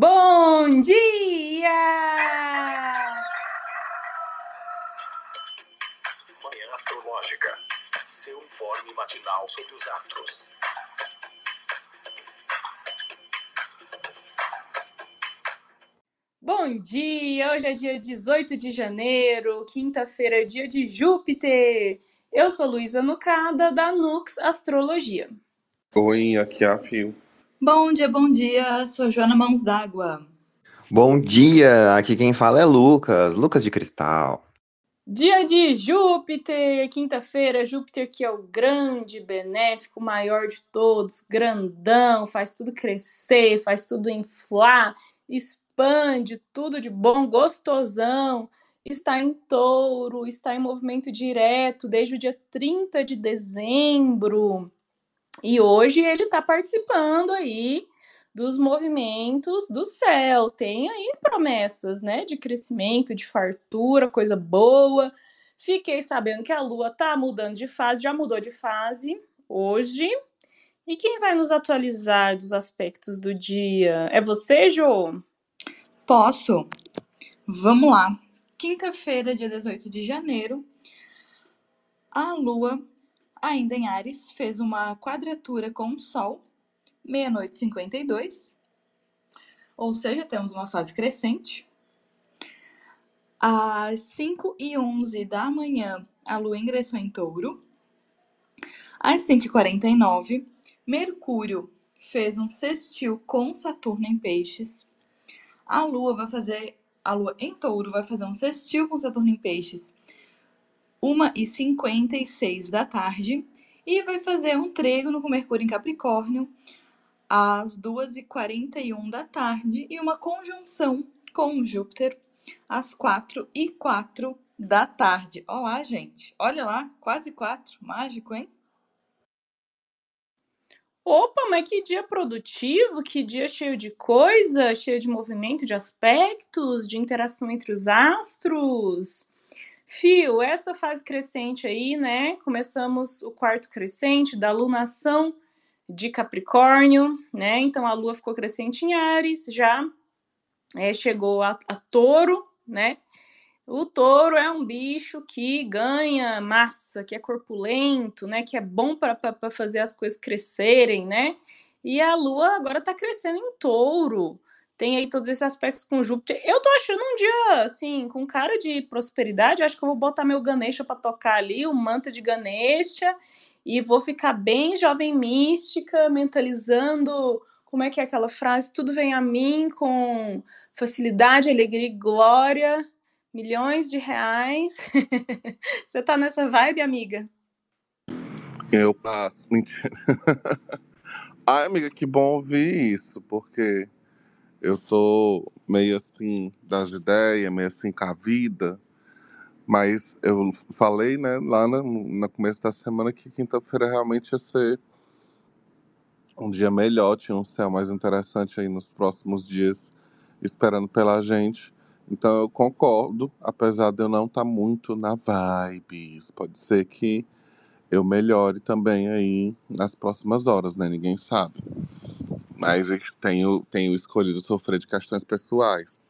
Bom dia! Manhã Astrológica. Seu informe matinal sobre os astros. Bom dia! Hoje é dia 18 de janeiro, quinta-feira é dia de Júpiter. Eu sou Luísa Nucada, da Nux Astrologia. Oi, aqui é a Fio. Bom dia, bom dia. Sou Joana Mãos d'Água. Bom dia, aqui quem fala é Lucas, Lucas de Cristal. Dia de Júpiter, quinta-feira, Júpiter que é o grande, benéfico, maior de todos, grandão, faz tudo crescer, faz tudo inflar, expande, tudo de bom, gostosão. Está em touro, está em movimento direto desde o dia 30 de dezembro. E hoje ele está participando aí dos movimentos do céu. Tem aí promessas, né, de crescimento, de fartura, coisa boa. Fiquei sabendo que a lua tá mudando de fase, já mudou de fase hoje. E quem vai nos atualizar dos aspectos do dia? É você, Jô? Posso? Vamos lá. Quinta-feira, dia 18 de janeiro, a lua, ainda em Ares, fez uma quadratura com o Sol, meia-noite e 52, ou seja, temos uma fase crescente. Às 5 e 11 da manhã, a lua ingressou em touro. Às 5 e 49, Mercúrio fez um sextil com Saturno em peixes. A lua vai fazer, a lua em touro vai fazer um sextil com Saturno em peixes. 1 e 56 da tarde e vai fazer um trígono com Mercúrio em Capricórnio às 2h41 da tarde e uma conjunção com Júpiter às 4 e 4 da tarde. Olá, gente. Olha lá, 4 e 4. Mágico, hein? Opa, mas que dia produtivo, que dia cheio de coisa, cheio de movimento, de aspectos, de interação entre os astros. Fio, essa fase crescente aí, né? Começamos o quarto crescente da lunação de Capricórnio, né? Então a lua ficou crescente em Ares, já é, chegou a, a touro, né? O touro é um bicho que ganha massa, que é corpulento, né? Que é bom para fazer as coisas crescerem, né? E a lua agora está crescendo em touro. Tem aí todos esses aspectos com Júpiter. Eu tô achando um dia, assim, com cara de prosperidade. Acho que eu vou botar meu Ganesha para tocar ali, o manto de Ganesha, e vou ficar bem jovem mística, mentalizando como é que é aquela frase? Tudo vem a mim com facilidade, alegria e glória milhões de reais. Você tá nessa vibe, amiga? Eu passo. Mentira. Ai, amiga, que bom ouvir isso, porque eu tô meio assim das ideias, meio assim com a vida. Mas eu falei, né, lá no, no começo da semana que quinta-feira realmente ia ser um dia melhor, tinha um céu mais interessante aí nos próximos dias, esperando pela gente. Então eu concordo, apesar de eu não estar tá muito na vibe. Pode ser que eu melhore também aí nas próximas horas, né? Ninguém sabe. Mas tenho, tenho escolhido sofrer de questões pessoais.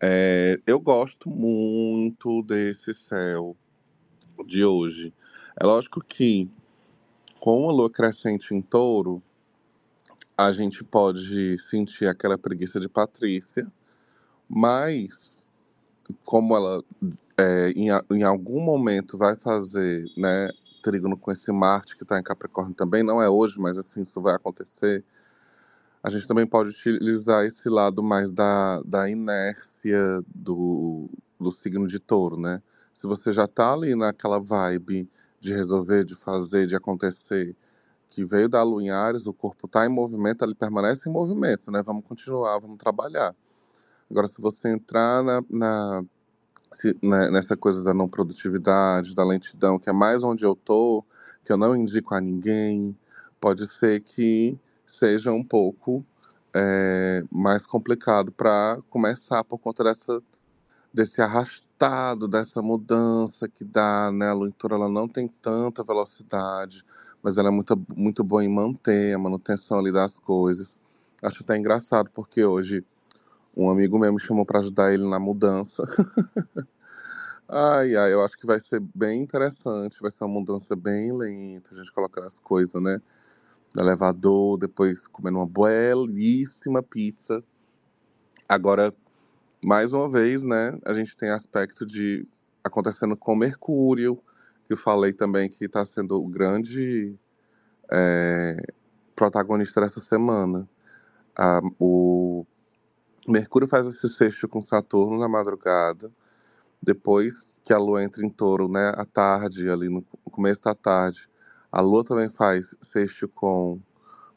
É, eu gosto muito desse céu de hoje. É lógico que com a lua crescente em touro, a gente pode sentir aquela preguiça de Patrícia, mas como ela é, em, em, algum momento vai fazer né, trígono com esse Marte que está em Capricórnio também, não é hoje, mas assim, isso vai acontecer. A gente também pode utilizar esse lado mais da, da inércia do, do signo de touro, né? Se você já está ali naquela vibe de resolver, de fazer, de acontecer, que veio da lua em Ares, o corpo está em movimento, ele permanece em movimento, né? Vamos continuar, vamos trabalhar. Agora, se você entrar na, na, se, né, nessa coisa da não produtividade, da lentidão, que é mais onde eu tô, que eu não indico a ninguém, pode ser que seja um pouco é, mais complicado para começar por conta dessa, desse arrastado, dessa mudança que dá, né? A leitura ela não tem tanta velocidade, mas ela é muito, muito boa em manter a manutenção ali das coisas. Acho até engraçado, porque hoje Um amigo meu me chamou para ajudar ele na mudança. ai, ai, eu acho que vai ser bem interessante. Vai ser uma mudança bem lenta. A gente colocando as coisas, né? No elevador, depois comendo uma belíssima pizza. Agora, mais uma vez, né? A gente tem aspecto de acontecendo com Mercúrio, que eu falei também que está sendo o grande é, protagonista dessa semana. A, o Mercúrio faz esse sexto com Saturno na madrugada, depois que a Lua entra em touro, né, à tarde, ali no começo da tarde, a Lua também faz sexto com,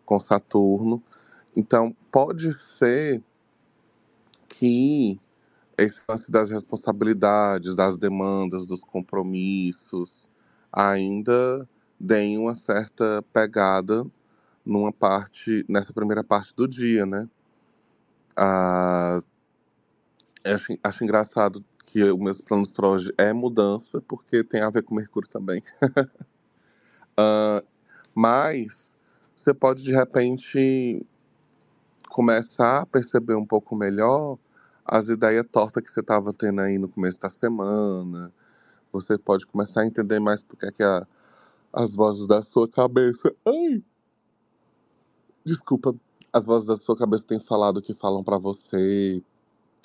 com Saturno. Então, pode ser que esse lance das responsabilidades, das demandas, dos compromissos, ainda deem uma certa pegada numa parte, nessa primeira parte do dia, né? Ah, acho, acho engraçado que os meus planos para hoje é mudança, porque tem a ver com Mercúrio também. ah, mas você pode de repente começar a perceber um pouco melhor as ideias tortas que você estava tendo aí no começo da semana. Você pode começar a entender mais porque é que a, as vozes da sua cabeça. Ai! Desculpa. As vozes da sua cabeça têm falado o que falam para você.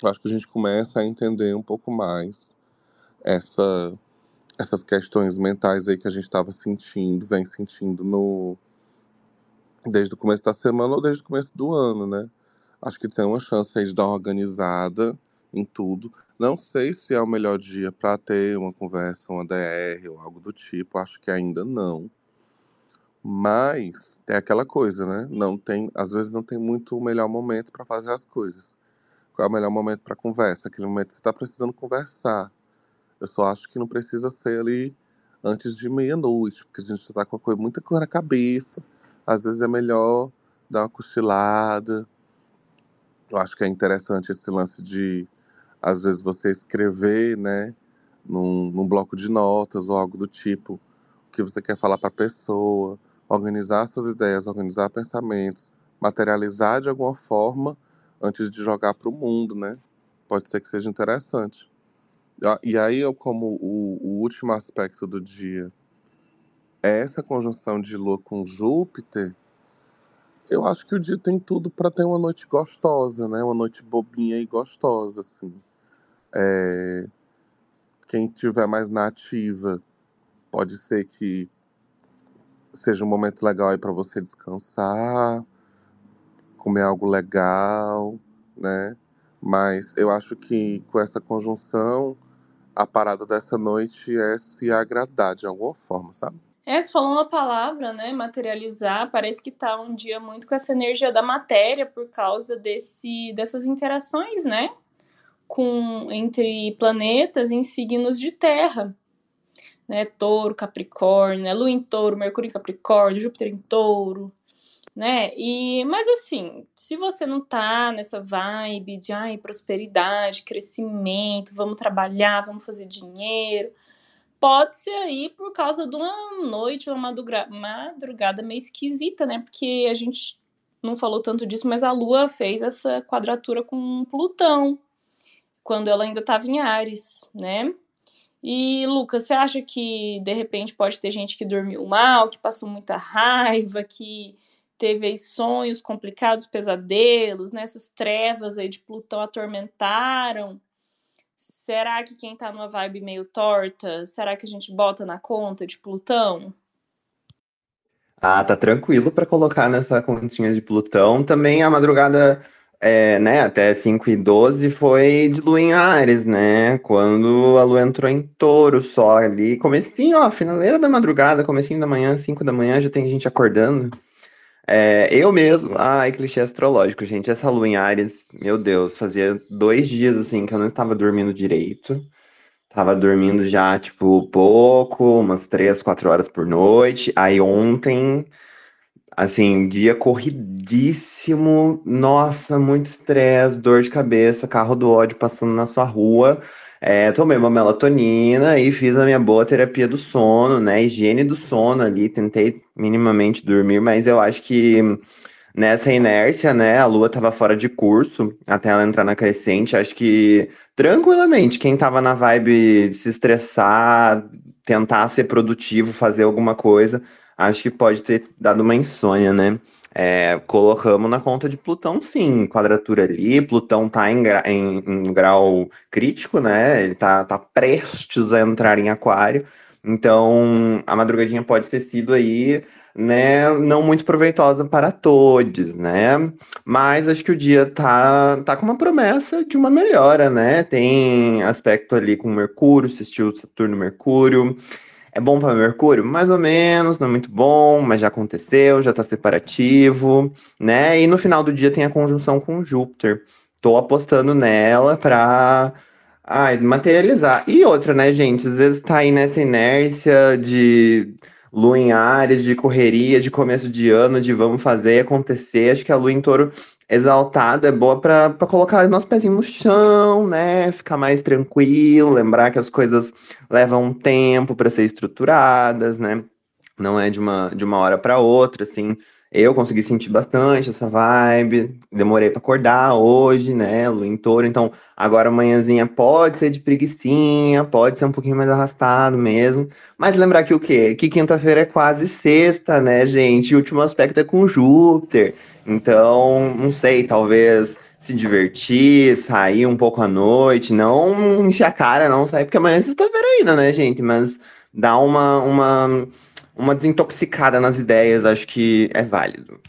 Eu acho que a gente começa a entender um pouco mais essa, essas questões mentais aí que a gente estava sentindo, vem sentindo no desde o começo da semana ou desde o começo do ano, né? Acho que tem uma chance aí de dar uma organizada em tudo. Não sei se é o melhor dia para ter uma conversa, uma DR ou algo do tipo. Acho que ainda não. Mas tem aquela coisa, né? Não tem, às vezes não tem muito o melhor momento para fazer as coisas. Qual é o melhor momento para conversa? Aquele momento que você está precisando conversar. Eu só acho que não precisa ser ali antes de meia-noite, porque a gente está com coisa, muita coisa na cabeça. Às vezes é melhor dar uma cochilada, eu acho que é interessante esse lance de, às vezes, você escrever, né, num, num bloco de notas ou algo do tipo, o que você quer falar para a pessoa, organizar suas ideias, organizar pensamentos, materializar de alguma forma antes de jogar para o mundo, né? Pode ser que seja interessante. E aí, eu, como o, o último aspecto do dia é essa conjunção de Lua com Júpiter, eu acho que o dia tem tudo para ter uma noite gostosa, né? Uma noite bobinha e gostosa, assim. É... Quem tiver mais na ativa, pode ser que seja um momento legal aí para você descansar, comer algo legal, né? Mas eu acho que com essa conjunção, a parada dessa noite é se agradar de alguma forma, sabe? É, você falou uma palavra, né? Materializar, parece que tá um dia muito com essa energia da matéria por causa desse, dessas interações, né? Com, entre planetas em signos de terra. Né? Touro, Capricórnio, né? Lua em touro, Mercúrio em Capricórnio, Júpiter em touro, né? E, mas assim, se você não tá nessa vibe de ai, prosperidade, crescimento, vamos trabalhar, vamos fazer dinheiro, pode ser aí por causa de uma noite, uma madrugada meio esquisita, né? Porque a gente não falou tanto disso, mas a Lua fez essa quadratura com Plutão quando ela ainda estava em Ares, né? E Lucas, você acha que de repente pode ter gente que dormiu mal, que passou muita raiva, que teve aí sonhos complicados, pesadelos, né? Trevas aí de Plutão atormentaram Será que quem tá numa vibe meio torta, será que a gente bota na conta de Plutão? Ah, tá tranquilo para colocar nessa continha de Plutão. Também a madrugada, é, né, até 5 e 12 foi de Lua em Ares, né? Quando a Lua entrou em touro só ali. Comecinho, ó, finaleira da madrugada, comecinho da manhã, 5 da manhã, já tem gente acordando. É, eu mesmo, ai, clichê astrológico, gente. Essa lua em Ares, meu Deus, fazia dois dias assim que eu não estava dormindo direito. Tava dormindo já, tipo, pouco, umas três, quatro horas por noite. Aí ontem, assim, dia corridíssimo, nossa, muito estresse, dor de cabeça, carro do ódio passando na sua rua. É, tomei uma melatonina e fiz a minha boa terapia do sono, né? Higiene do sono ali, tentei minimamente dormir, mas eu acho que nessa inércia, né? A Lua estava fora de curso até ela entrar na crescente. Acho que tranquilamente, quem estava na vibe de se estressar, tentar ser produtivo, fazer alguma coisa, acho que pode ter dado uma insônia, né? É, colocamos na conta de Plutão, sim, quadratura ali. Plutão tá em, gra em, em, grau crítico, né? Ele tá, tá prestes a entrar em Aquário. Então, a madrugadinha pode ter sido aí, né, não muito proveitosa para todos, né? Mas acho que o dia tá, tá com uma promessa de uma melhora, né? Tem aspecto ali com Mercúrio, assistiu Saturno-Mercúrio. É bom para Mercúrio? Mais ou menos, não é muito bom, mas já aconteceu, já está separativo, né? E no final do dia tem a conjunção com Júpiter. Tô apostando nela para ai, materializar. E outra, né, gente? Às vezes tá aí nessa inércia de lua em Ares, de correria, de começo de ano, de vamos fazer acontecer. Acho que a lua em touro exaltada é boa para colocar nosso pezinho no chão, né? Ficar mais tranquilo, lembrar que as coisas levam tempo para ser estruturadas, né? Não é de uma, de uma hora para outra, assim. Eu consegui sentir bastante essa vibe, demorei para acordar hoje, né, Lu em touro, então agora amanhãzinha pode ser de preguiçinha, pode ser um pouquinho mais arrastado mesmo, mas lembrar que o quê? Que quinta-feira é quase sexta, né, gente, e o último aspecto é com Júpiter, então, não sei, talvez se divertir, sair um pouco à noite, não encher a cara, não sair, porque amanhã é sexta-feira ainda, né, gente, mas dar uma, uma uma desintoxicada nas ideias, acho que é válido.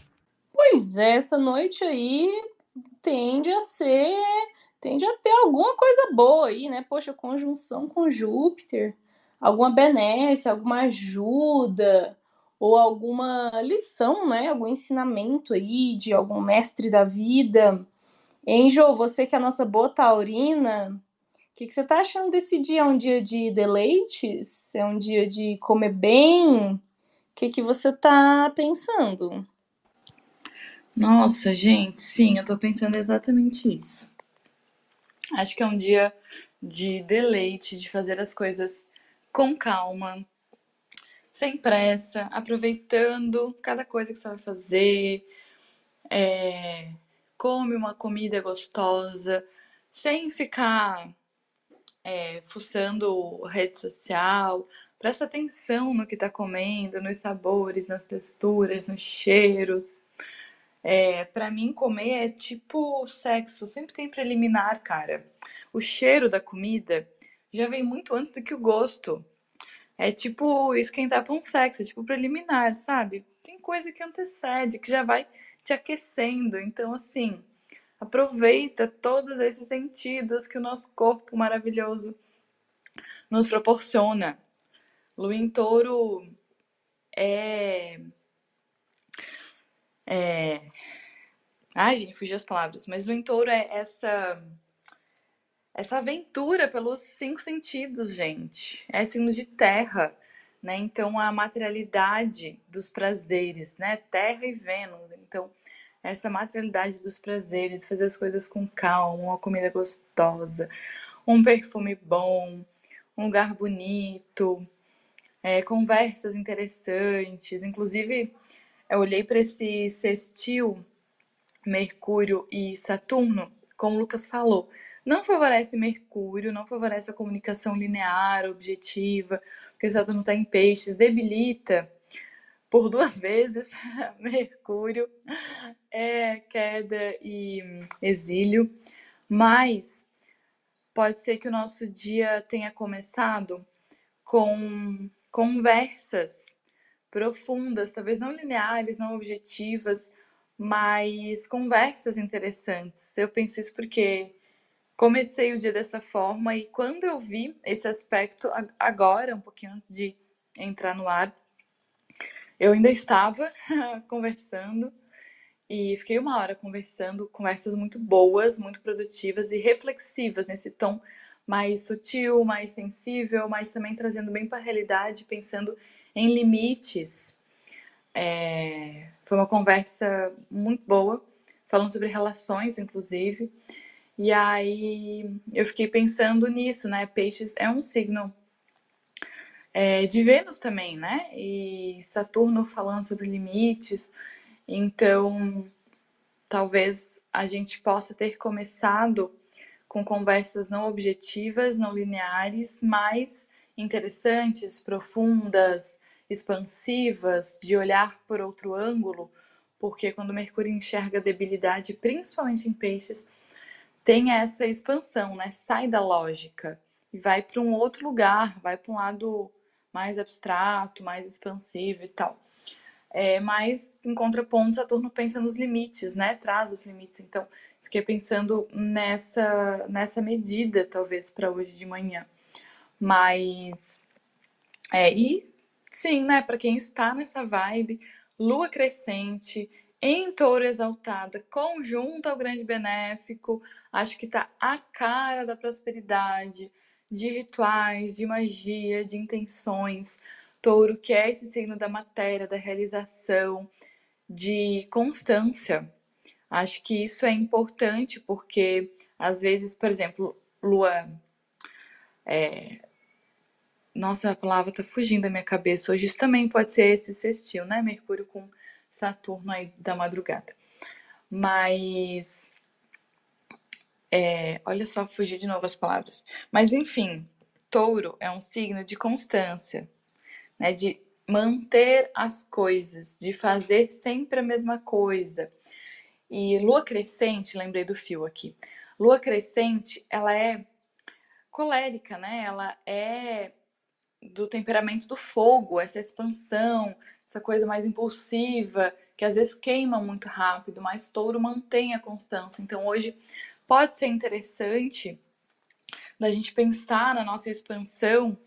Pois é, essa noite aí tende a ser, tende a ter alguma coisa boa aí, né? Poxa, conjunção com Júpiter, alguma benécia, alguma ajuda, ou alguma lição, né? Algum ensinamento aí de algum mestre da vida. Angel, você que é a nossa boa taurina, o que, que, você tá achando desse dia? É um dia de deleites? É um dia de comer bem? O que, que você tá pensando? Nossa, gente, sim, eu tô pensando exatamente isso. Acho que é um dia de deleite, de fazer as coisas com calma, sem pressa, aproveitando cada coisa que você vai fazer. É, come uma comida gostosa, sem ficar é, fuçando rede social, presta atenção no que está comendo, nos sabores, nas texturas, nos cheiros. É, para mim, comer é tipo sexo, sempre tem preliminar, cara. O cheiro da comida já vem muito antes do que o gosto. É tipo esquentar para um sexo, é tipo preliminar, sabe? Tem coisa que antecede, que já vai te aquecendo. Então, assim, Aproveita todos esses sentidos que o nosso corpo maravilhoso nos proporciona. Lua em touro é. é... Ai, gente, fugi as palavras. Mas Lua em touro é essa. Essa aventura pelos cinco sentidos, gente. É signo de terra, né? Então, a materialidade dos prazeres, né? Terra e Vênus. Então, essa materialidade dos prazeres, fazer as coisas com calma, uma comida gostosa, um perfume bom, um lugar bonito, é, conversas interessantes. Inclusive, eu olhei para esse sextil Mercúrio e Saturno, como o Lucas falou, não favorece Mercúrio, não favorece a comunicação linear, objetiva, porque Saturno está em peixes, debilita por duas vezes, Mercúrio, é queda e exílio, mas pode ser que o nosso dia tenha começado com conversas profundas, talvez não lineares, não objetivas, mas conversas interessantes. Eu penso isso porque comecei o dia dessa forma e quando eu vi esse aspecto agora, um pouquinho antes de entrar no ar, eu ainda estava conversando e fiquei uma hora conversando, conversas muito boas, muito produtivas e reflexivas nesse tom mais sutil, mais sensível, mas também trazendo bem para a realidade, pensando em limites. É... Foi uma conversa muito boa, falando sobre relações, inclusive. E aí eu fiquei pensando nisso, né? Peixes é um signo é, de Vênus também, né? E Saturno falando sobre limites. Então, talvez a gente possa ter começado com conversas não objetivas, não lineares, mas interessantes, profundas, expansivas, de olhar por outro ângulo, porque quando Mercúrio enxerga debilidade, principalmente em peixes, tem essa expansão, né? Sai da lógica e vai para um outro lugar, vai para um lado mais abstrato, mais expansivo e tal. É, mas em contraponto, Saturno pensa nos limites, né? Traz os limites. Então, fiquei pensando nessa nessa medida, talvez, para hoje de manhã. Mas é, e sim, né, para quem está nessa vibe, lua crescente, em touro exaltada, conjunto ao grande benéfico, acho que tá a cara da prosperidade, de rituais, de magia, de intenções. Touro, que é esse signo da matéria, da realização, de constância. Acho que isso é importante porque, às vezes, por exemplo, lua. É... Nossa, a palavra tá fugindo da minha cabeça. Hoje isso também pode ser esse sextil, né? Mercúrio com Saturno aí da madrugada. Mas é, olha só, fugir de novo as palavras. Mas enfim, touro é um signo de constância, né? De manter as coisas, de fazer sempre a mesma coisa. E lua crescente, lembrei do fio aqui. Lua crescente, ela é colérica, né? Ela é do temperamento do fogo, essa expansão, essa coisa mais impulsiva, que às vezes queima muito rápido, mas touro mantém a constância. Então hoje pode ser interessante da gente pensar na nossa expansão,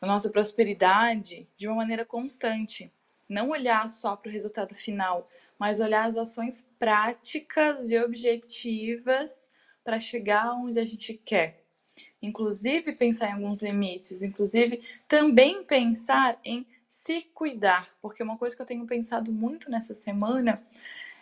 na nossa prosperidade de uma maneira constante. Não olhar só para o resultado final, mas olhar as ações práticas e objetivas para chegar onde a gente quer. Inclusive pensar em alguns limites, inclusive também pensar em se cuidar, porque uma coisa que eu tenho pensado muito nessa semana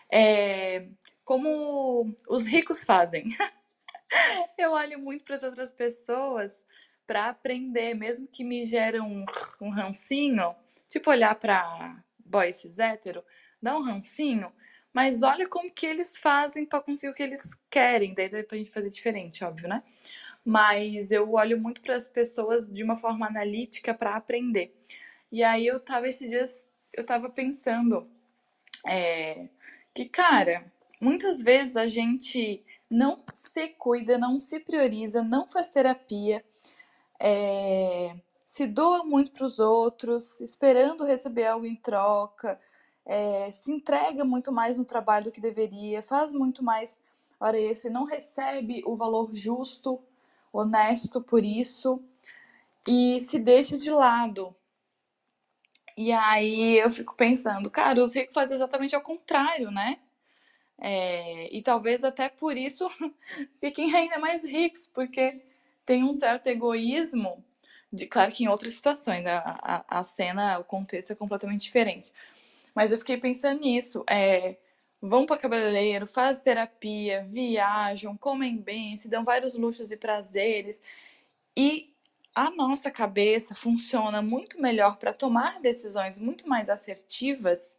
é como os ricos fazem. eu olho muito para as outras pessoas para aprender, mesmo que me gere um, um rancinho, tipo olhar para boys hétero, dá um rancinho, mas olha como que eles fazem para conseguir o que eles querem, daí dá pra gente fazer diferente, óbvio, né? Mas eu olho muito para as pessoas de uma forma analítica para aprender. E aí eu tava esses dias, eu tava pensando é, que, cara, Muitas vezes a gente não se cuida, não se prioriza, não faz terapia, é, se doa muito para os outros, esperando receber algo em troca, é, se entrega muito mais no trabalho do que deveria, faz muito mais hora extra e não recebe o valor justo, honesto por isso e se deixa de lado. E aí eu fico pensando, cara, os ricos fazem exatamente ao contrário, né? É, e talvez até por isso fiquem ainda mais ricos, porque tem um certo egoísmo, de claro que em outras situações, né, a, a, a cena, o contexto é completamente diferente. Mas eu fiquei pensando nisso. É, vão para cabeleireiro, fazem terapia, viajam, comem bem, se dão vários luxos e prazeres. E a nossa cabeça funciona muito melhor para tomar decisões muito mais assertivas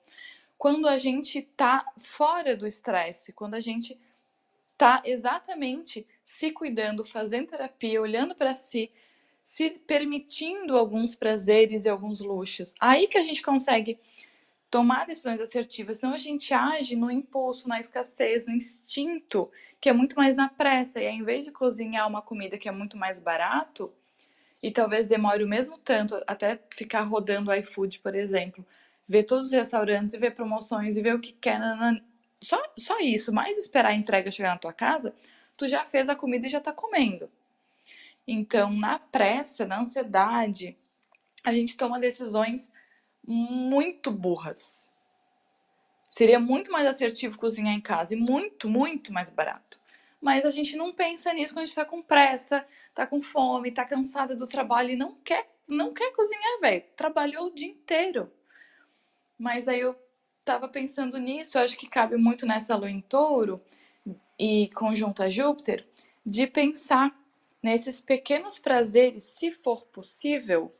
quando a gente está fora do estresse, quando a gente está exatamente se cuidando, fazendo terapia, olhando para si, se permitindo alguns prazeres e alguns luxos. Aí que a gente consegue tomar decisões assertivas, senão a gente age no impulso, na escassez, no instinto, que é muito mais na pressa. E ao invés de cozinhar uma comida que é muito mais barato, e talvez demore o mesmo tanto até ficar rodando iFood, por exemplo, ver todos os restaurantes e ver promoções e ver o que quer. Só, só isso, mais esperar a entrega chegar na tua casa, tu já fez a comida e já tá comendo. Então, na pressa, na ansiedade, a gente toma decisões muito burras. Seria muito mais assertivo cozinhar em casa e muito, muito mais barato. Mas a gente não pensa nisso quando a gente tá com pressa, tá com fome, tá cansada do trabalho e não quer, não quer cozinhar, velho. Trabalhou o dia inteiro. Mas aí eu estava pensando nisso, acho que cabe muito nessa lua em touro e conjunto a Júpiter, de pensar nesses pequenos prazeres, se for possível,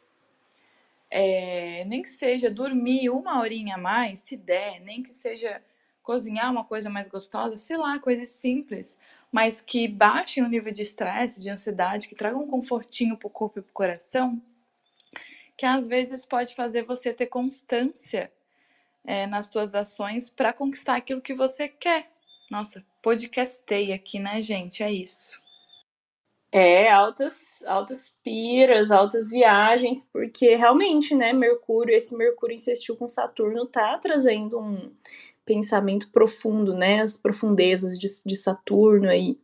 é, nem que seja dormir uma horinha a mais, se der, nem que seja cozinhar uma coisa mais gostosa, sei lá, coisas simples, mas que baixem o nível de estresse, de ansiedade, que tragam um confortinho pro corpo e pro coração, que às vezes pode fazer você ter constância é, nas suas ações para conquistar aquilo que você quer. Nossa, podcastei aqui, né, gente? É isso. É, altas, altas piras, altas viagens, porque realmente, né, Mercúrio, esse Mercúrio insistiu com Saturno, tá trazendo um pensamento profundo, né, as profundezas de, de Saturno aí.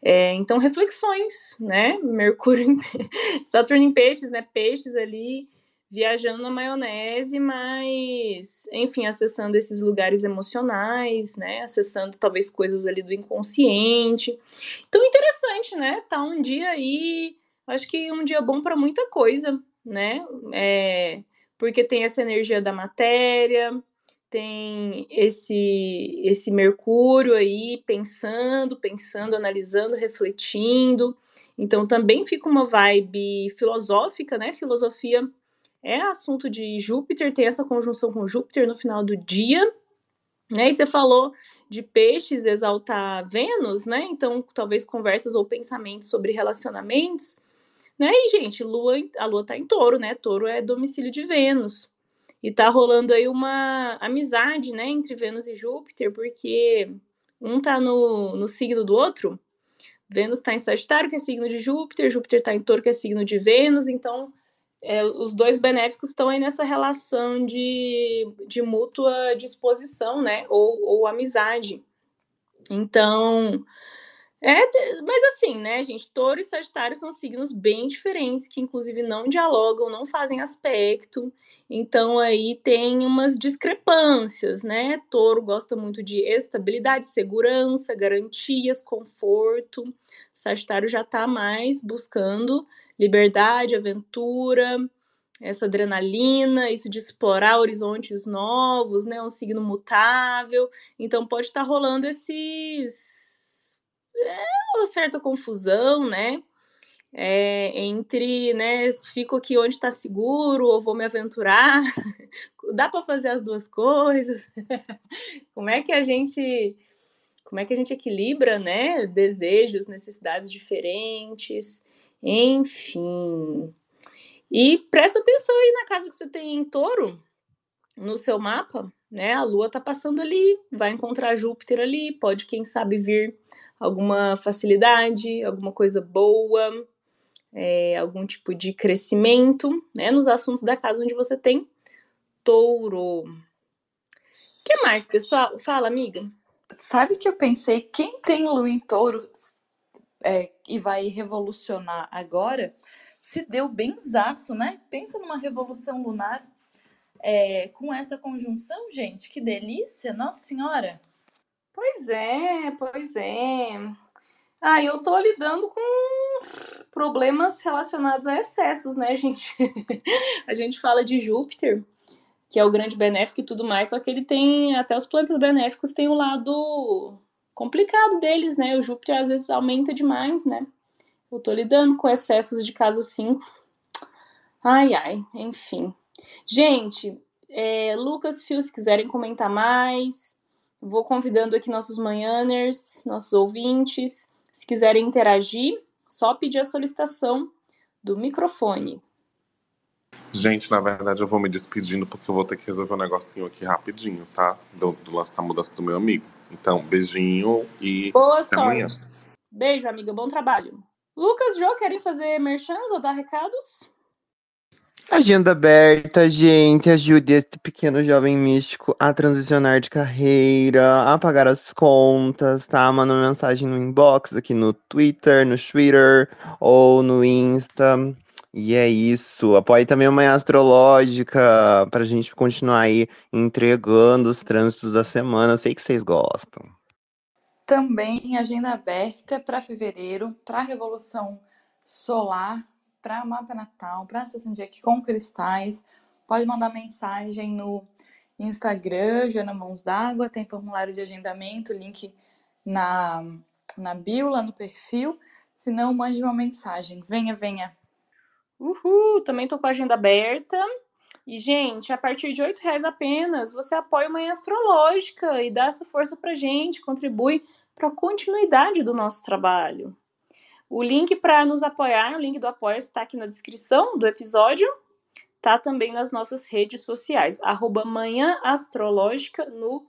É, então, reflexões, né, Mercúrio, Saturno em peixes, né, peixes ali, viajando na maionese, mas, enfim, acessando esses lugares emocionais, né? Acessando talvez coisas ali do inconsciente. Então, interessante, né? Tá um dia aí, acho que um dia bom para muita coisa, né? É, porque tem essa energia da matéria, tem esse esse Mercúrio aí pensando, pensando, analisando, refletindo. Então também fica uma vibe filosófica, né? Filosofia é assunto de Júpiter, tem essa conjunção com Júpiter no final do dia, né? E você falou de peixes exaltar Vênus, né? Então, talvez conversas ou pensamentos sobre relacionamentos, né? E, gente, Lua, a Lua tá em touro, né? Touro é domicílio de Vênus. E tá rolando aí uma amizade, né, entre Vênus e Júpiter, porque um tá no, no signo do outro. Vênus tá em Sagitário, que é signo de Júpiter, Júpiter tá em touro, que é signo de Vênus, então é, os dois benéficos estão aí nessa relação de, de mútua disposição, né? Ou, ou amizade. Então, é, mas assim, né, gente? Touro e Sagitário são signos bem diferentes, que inclusive não dialogam, não fazem aspecto. Então aí tem umas discrepâncias, né? Touro gosta muito de estabilidade, segurança, garantias, conforto. Sagitário já tá mais buscando liberdade, aventura, essa adrenalina, isso de explorar horizontes novos, né? Um signo mutável. Então pode estar tá rolando esses é uma certa confusão, né? É, entre, né, fico aqui onde está seguro ou vou me aventurar. Dá para fazer as duas coisas? como é que a gente como é que a gente equilibra, né, desejos, necessidades diferentes? Enfim. E presta atenção aí na casa que você tem em touro, no seu mapa, né? A lua tá passando ali, vai encontrar Júpiter ali, pode, quem sabe, vir alguma facilidade, alguma coisa boa, é, algum tipo de crescimento, né? Nos assuntos da casa onde você tem touro. O que mais, pessoal? Fala, amiga. Sabe que eu pensei, quem tem lua em touro é, e vai revolucionar agora, se deu benzaço, né? Pensa numa revolução lunar é, com essa conjunção, gente, que delícia, nossa senhora. Pois é, pois é. Ah, eu tô lidando com problemas relacionados a excessos, né, gente? a gente fala de Júpiter, que é o grande benéfico e tudo mais, só que ele tem, até os planetas benéficos têm o lado complicado deles, né? O Júpiter às vezes aumenta demais, né? Eu tô lidando com excessos de casa 5. Ai, ai, enfim. Gente, é, Lucas, Fio, se quiserem comentar mais, vou convidando aqui nossos manhãers, nossos ouvintes. Se quiserem interagir, só pedir a solicitação do microfone. Gente, na verdade eu vou me despedindo porque eu vou ter que resolver um negocinho aqui rapidinho, tá? Do, do lance da mudança do meu amigo. Então, beijinho e Boa sorte. amanhã. Beijo, amiga. Bom trabalho. Lucas, Jô, querem fazer merchans ou dar recados? Agenda aberta, gente. Ajude este pequeno jovem místico a transicionar de carreira, a pagar as contas, tá? Manda uma mensagem no inbox aqui no Twitter, no Twitter ou no Insta. E é isso. Apoie também uma astrológica para a gente continuar aí entregando os trânsitos da semana. Eu sei que vocês gostam. Também agenda aberta para fevereiro, para a Revolução Solar, para Mapa Natal, para sessão de aqui com cristais. Pode mandar mensagem no Instagram, Joana Mãos d'Água, tem formulário de agendamento, link na, na bio, lá no perfil. Se não, mande uma mensagem. Venha, venha. Uhul! Também tô com a agenda aberta. E, gente, a partir de R$ reais apenas, você apoia uma Astrológica e dá essa força pra gente, contribui para a continuidade do nosso trabalho. O link para nos apoiar, o link do Apoia está aqui na descrição do episódio, tá também nas nossas redes sociais, arroba Manhã Astrológica no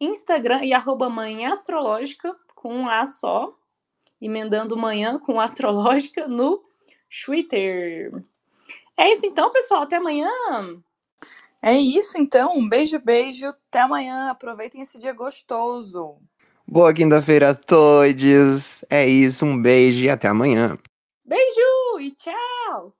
Instagram e arroba Manhã Astrológica com um A só, emendando manhã com Astrológica no Twitter. É isso então, pessoal. Até amanhã. É isso então. Um beijo, beijo. Até amanhã. Aproveitem esse dia gostoso. Boa quinta-feira a todos. É isso, um beijo e até amanhã. Beijo e tchau.